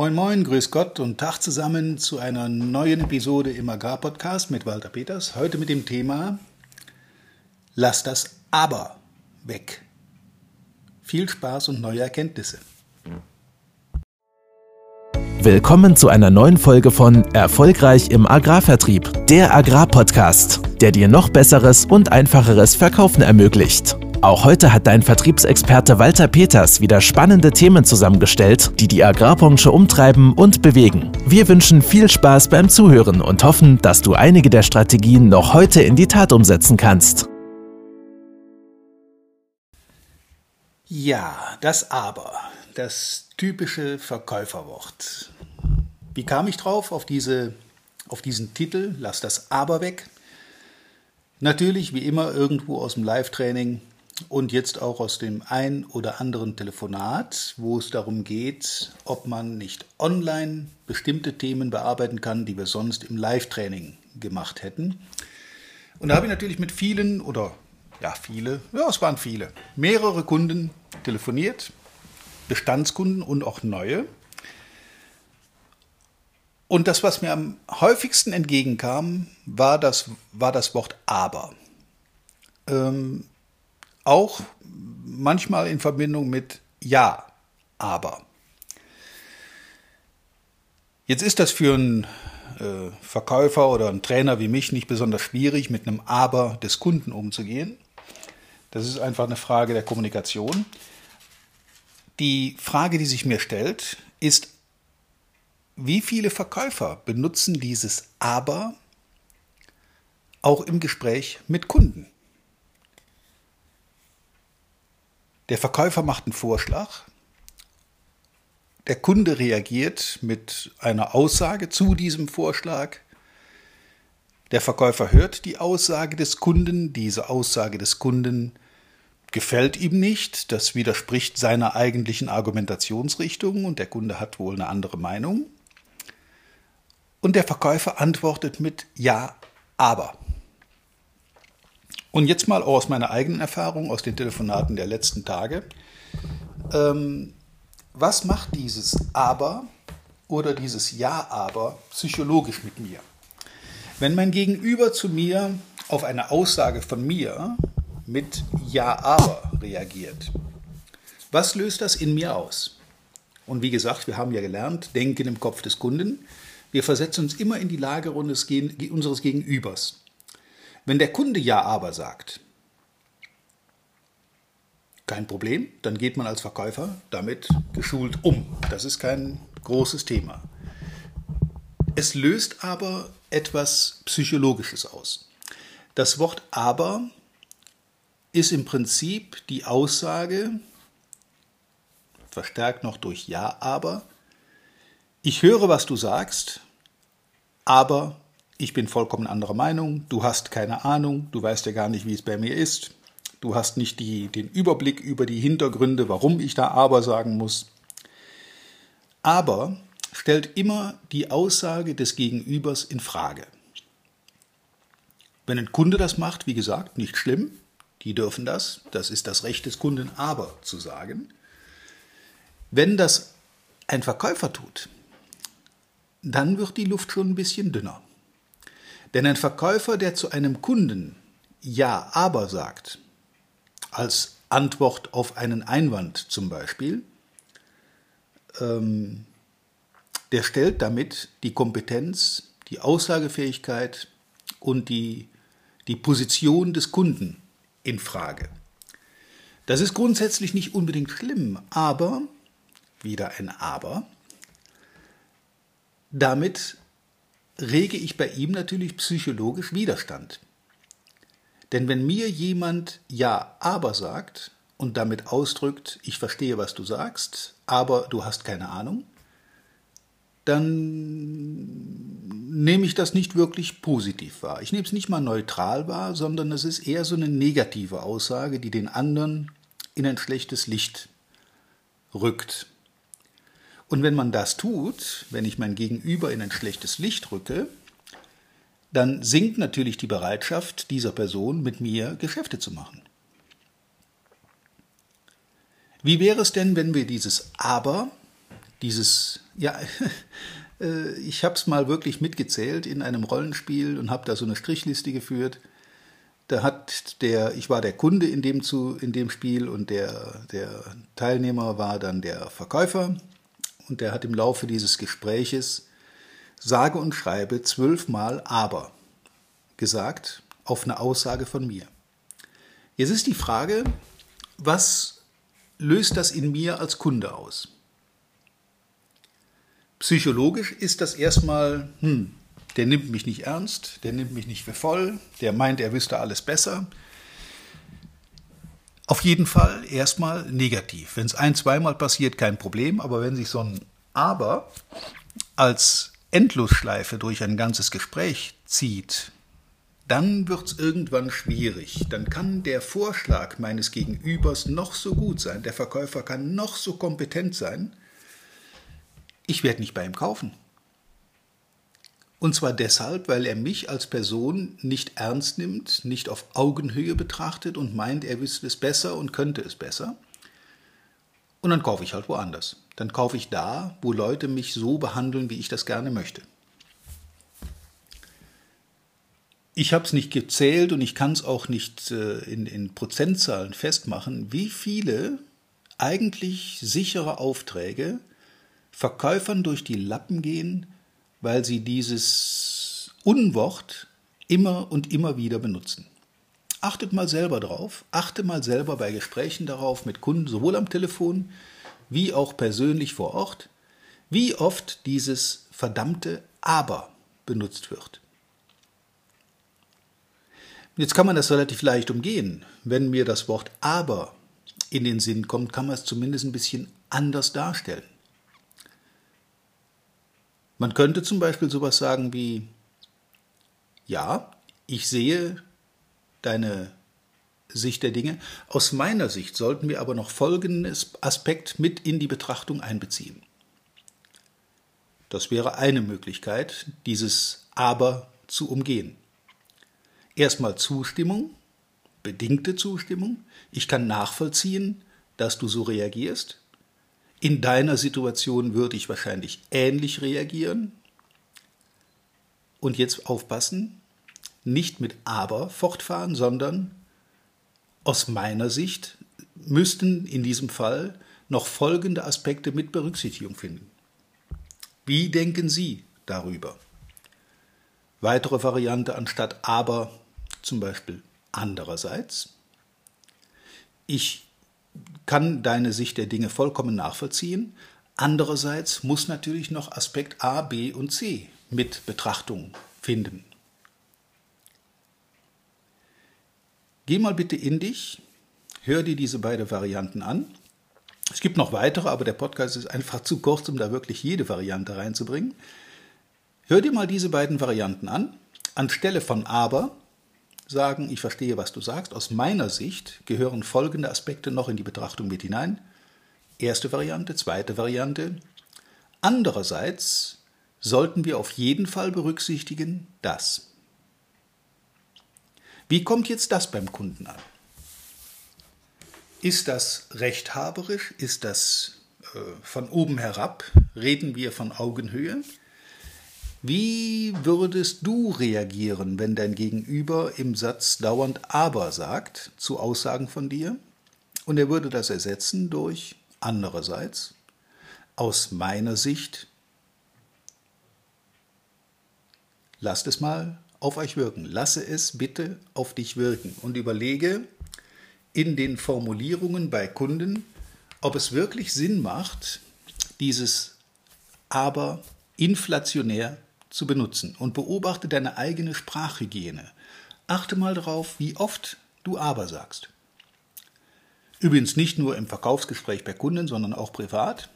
Moin Moin, Grüß Gott und Tag zusammen zu einer neuen Episode im Agrarpodcast mit Walter Peters. Heute mit dem Thema Lass das Aber weg. Viel Spaß und neue Erkenntnisse. Willkommen zu einer neuen Folge von Erfolgreich im Agrarvertrieb, der Agrarpodcast, der dir noch besseres und einfacheres Verkaufen ermöglicht. Auch heute hat dein Vertriebsexperte Walter Peters wieder spannende Themen zusammengestellt, die die Agrarbranche umtreiben und bewegen. Wir wünschen viel Spaß beim Zuhören und hoffen, dass du einige der Strategien noch heute in die Tat umsetzen kannst. Ja, das Aber, das typische Verkäuferwort. Wie kam ich drauf auf, diese, auf diesen Titel? Lass das Aber weg. Natürlich, wie immer, irgendwo aus dem Live-Training und jetzt auch aus dem ein oder anderen Telefonat, wo es darum geht, ob man nicht online bestimmte Themen bearbeiten kann, die wir sonst im Live-Training gemacht hätten. Und da habe ich natürlich mit vielen oder ja, viele, ja, es waren viele, mehrere Kunden telefoniert, Bestandskunden und auch neue. Und das, was mir am häufigsten entgegenkam, war das, war das Wort aber. Ähm, auch manchmal in Verbindung mit Ja, aber. Jetzt ist das für einen äh, Verkäufer oder einen Trainer wie mich nicht besonders schwierig, mit einem Aber des Kunden umzugehen. Das ist einfach eine Frage der Kommunikation. Die Frage, die sich mir stellt, ist, wie viele Verkäufer benutzen dieses Aber auch im Gespräch mit Kunden? Der Verkäufer macht einen Vorschlag. Der Kunde reagiert mit einer Aussage zu diesem Vorschlag. Der Verkäufer hört die Aussage des Kunden. Diese Aussage des Kunden gefällt ihm nicht. Das widerspricht seiner eigentlichen Argumentationsrichtung und der Kunde hat wohl eine andere Meinung. Und der Verkäufer antwortet mit Ja, aber. Und jetzt mal aus meiner eigenen Erfahrung, aus den Telefonaten der letzten Tage. Ähm, was macht dieses Aber oder dieses Ja, aber psychologisch mit mir? Wenn mein Gegenüber zu mir auf eine Aussage von mir mit Ja, aber reagiert, was löst das in mir aus? Und wie gesagt, wir haben ja gelernt, denken im Kopf des Kunden. Wir versetzen uns immer in die Lage unseres Gegenübers. Wenn der Kunde Ja aber sagt, kein Problem, dann geht man als Verkäufer damit geschult um. Das ist kein großes Thema. Es löst aber etwas Psychologisches aus. Das Wort aber ist im Prinzip die Aussage, verstärkt noch durch Ja, aber, ich höre, was du sagst, aber ich bin vollkommen anderer Meinung, du hast keine Ahnung, du weißt ja gar nicht, wie es bei mir ist, du hast nicht die, den Überblick über die Hintergründe, warum ich da aber sagen muss. Aber stellt immer die Aussage des Gegenübers in Frage. Wenn ein Kunde das macht, wie gesagt, nicht schlimm, die dürfen das, das ist das Recht des Kunden, aber zu sagen. Wenn das ein Verkäufer tut, dann wird die Luft schon ein bisschen dünner. Denn ein Verkäufer, der zu einem Kunden Ja, aber sagt, als Antwort auf einen Einwand zum Beispiel, ähm, der stellt damit die Kompetenz, die Aussagefähigkeit und die, die Position des Kunden in Frage. Das ist grundsätzlich nicht unbedingt schlimm, aber, wieder ein Aber, damit rege ich bei ihm natürlich psychologisch Widerstand. Denn wenn mir jemand Ja, aber sagt und damit ausdrückt, ich verstehe, was du sagst, aber du hast keine Ahnung, dann nehme ich das nicht wirklich positiv wahr. Ich nehme es nicht mal neutral wahr, sondern es ist eher so eine negative Aussage, die den anderen in ein schlechtes Licht rückt. Und wenn man das tut, wenn ich mein Gegenüber in ein schlechtes Licht rücke, dann sinkt natürlich die Bereitschaft dieser Person, mit mir Geschäfte zu machen. Wie wäre es denn, wenn wir dieses Aber, dieses Ja, äh, ich habe es mal wirklich mitgezählt in einem Rollenspiel und habe da so eine Strichliste geführt. Da hat der, ich war der Kunde in dem, zu, in dem Spiel und der, der Teilnehmer war dann der Verkäufer und der hat im Laufe dieses Gespräches sage und schreibe zwölfmal aber gesagt auf eine Aussage von mir. Jetzt ist die Frage, was löst das in mir als Kunde aus? Psychologisch ist das erstmal, hm, der nimmt mich nicht ernst, der nimmt mich nicht für voll, der meint, er wüsste alles besser. Auf jeden Fall erstmal negativ. Wenn es ein, zweimal passiert, kein Problem, aber wenn sich so ein Aber als Endlosschleife durch ein ganzes Gespräch zieht, dann wird es irgendwann schwierig. Dann kann der Vorschlag meines Gegenübers noch so gut sein, der Verkäufer kann noch so kompetent sein, ich werde nicht bei ihm kaufen. Und zwar deshalb, weil er mich als Person nicht ernst nimmt, nicht auf Augenhöhe betrachtet und meint, er wüsste es besser und könnte es besser. Und dann kaufe ich halt woanders. Dann kaufe ich da, wo Leute mich so behandeln, wie ich das gerne möchte. Ich habe es nicht gezählt und ich kann es auch nicht äh, in, in Prozentzahlen festmachen, wie viele eigentlich sichere Aufträge Verkäufern durch die Lappen gehen, weil sie dieses Unwort immer und immer wieder benutzen. Achtet mal selber drauf, achte mal selber bei Gesprächen darauf mit Kunden, sowohl am Telefon wie auch persönlich vor Ort, wie oft dieses verdammte Aber benutzt wird. Jetzt kann man das relativ leicht umgehen. Wenn mir das Wort aber in den Sinn kommt, kann man es zumindest ein bisschen anders darstellen. Man könnte zum Beispiel sowas sagen wie, ja, ich sehe deine Sicht der Dinge. Aus meiner Sicht sollten wir aber noch folgenden Aspekt mit in die Betrachtung einbeziehen. Das wäre eine Möglichkeit, dieses Aber zu umgehen. Erstmal Zustimmung, bedingte Zustimmung. Ich kann nachvollziehen, dass du so reagierst. In deiner Situation würde ich wahrscheinlich ähnlich reagieren. Und jetzt aufpassen, nicht mit aber fortfahren, sondern aus meiner Sicht müssten in diesem Fall noch folgende Aspekte mit Berücksichtigung finden. Wie denken Sie darüber? Weitere Variante anstatt aber zum Beispiel andererseits. Ich kann deine Sicht der Dinge vollkommen nachvollziehen. Andererseits muss natürlich noch Aspekt A, B und C mit Betrachtung finden. Geh mal bitte in dich, hör dir diese beiden Varianten an. Es gibt noch weitere, aber der Podcast ist einfach zu kurz, um da wirklich jede Variante reinzubringen. Hör dir mal diese beiden Varianten an. Anstelle von aber sagen, ich verstehe, was du sagst. Aus meiner Sicht gehören folgende Aspekte noch in die Betrachtung mit hinein. Erste Variante, zweite Variante. Andererseits sollten wir auf jeden Fall berücksichtigen, dass wie kommt jetzt das beim Kunden an? Ist das rechthaberisch? Ist das äh, von oben herab? Reden wir von Augenhöhe? Wie würdest du reagieren, wenn dein Gegenüber im Satz dauernd aber sagt zu Aussagen von dir? Und er würde das ersetzen durch andererseits, aus meiner Sicht, lasst es mal auf euch wirken. Lasse es bitte auf dich wirken und überlege in den Formulierungen bei Kunden, ob es wirklich Sinn macht, dieses aber inflationär zu benutzen und beobachte deine eigene Sprachhygiene. Achte mal darauf, wie oft du aber sagst. Übrigens nicht nur im Verkaufsgespräch bei Kunden, sondern auch privat.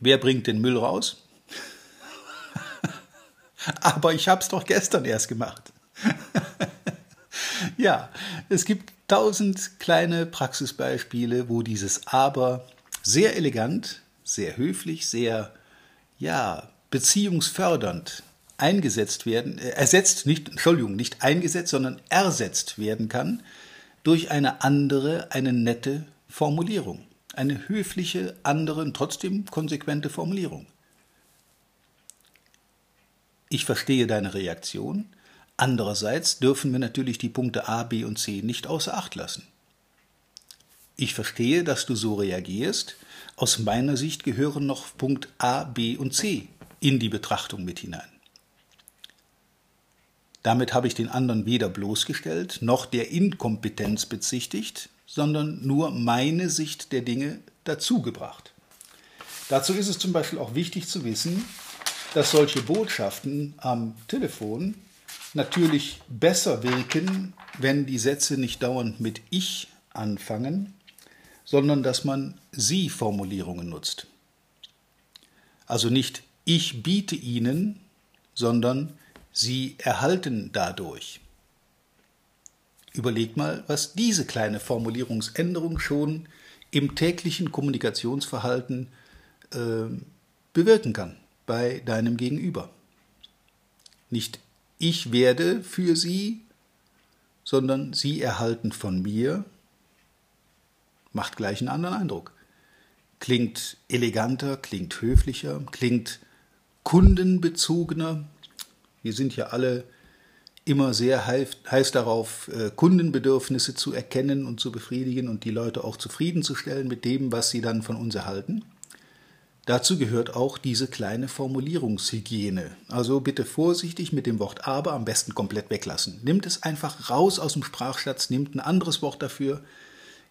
Wer bringt den Müll raus? Aber ich habe es doch gestern erst gemacht. ja, es gibt tausend kleine Praxisbeispiele, wo dieses Aber sehr elegant, sehr höflich, sehr, ja, beziehungsfördernd eingesetzt werden, äh, ersetzt, nicht, Entschuldigung, nicht eingesetzt, sondern ersetzt werden kann durch eine andere, eine nette Formulierung. Eine höfliche, andere trotzdem konsequente Formulierung. Ich verstehe deine Reaktion. Andererseits dürfen wir natürlich die Punkte A, B und C nicht außer Acht lassen. Ich verstehe, dass du so reagierst. Aus meiner Sicht gehören noch Punkt A, B und C in die Betrachtung mit hinein. Damit habe ich den anderen weder bloßgestellt noch der Inkompetenz bezichtigt, sondern nur meine Sicht der Dinge dazugebracht. Dazu ist es zum Beispiel auch wichtig zu wissen, dass solche Botschaften am Telefon natürlich besser wirken, wenn die Sätze nicht dauernd mit ich anfangen, sondern dass man Sie-Formulierungen nutzt. Also nicht ich biete Ihnen, sondern Sie erhalten dadurch. Überleg mal, was diese kleine Formulierungsänderung schon im täglichen Kommunikationsverhalten äh, bewirken kann bei deinem Gegenüber. Nicht ich werde für sie, sondern sie erhalten von mir, macht gleich einen anderen Eindruck. Klingt eleganter, klingt höflicher, klingt kundenbezogener. Wir sind ja alle immer sehr heiß darauf, äh, Kundenbedürfnisse zu erkennen und zu befriedigen und die Leute auch zufriedenzustellen mit dem, was sie dann von uns erhalten. Dazu gehört auch diese kleine Formulierungshygiene. Also bitte vorsichtig mit dem Wort aber, am besten komplett weglassen. Nimmt es einfach raus aus dem Sprachschatz, nimmt ein anderes Wort dafür.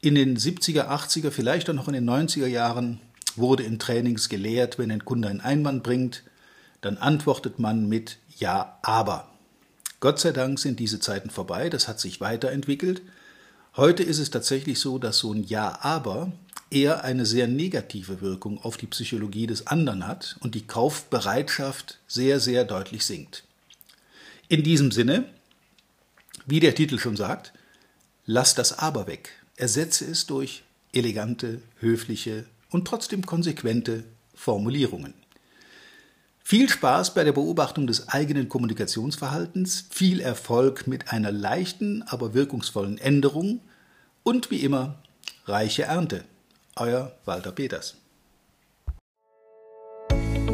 In den 70er, 80er, vielleicht auch noch in den 90er Jahren wurde in Trainings gelehrt, wenn ein Kunde einen Einwand bringt, dann antwortet man mit Ja, aber. Gott sei Dank sind diese Zeiten vorbei, das hat sich weiterentwickelt. Heute ist es tatsächlich so, dass so ein Ja, aber eher eine sehr negative Wirkung auf die Psychologie des anderen hat und die Kaufbereitschaft sehr, sehr deutlich sinkt. In diesem Sinne, wie der Titel schon sagt, lass das Aber weg. Ersetze es durch elegante, höfliche und trotzdem konsequente Formulierungen. Viel Spaß bei der Beobachtung des eigenen Kommunikationsverhaltens, viel Erfolg mit einer leichten, aber wirkungsvollen Änderung und wie immer reiche Ernte. Euer Walter Peters.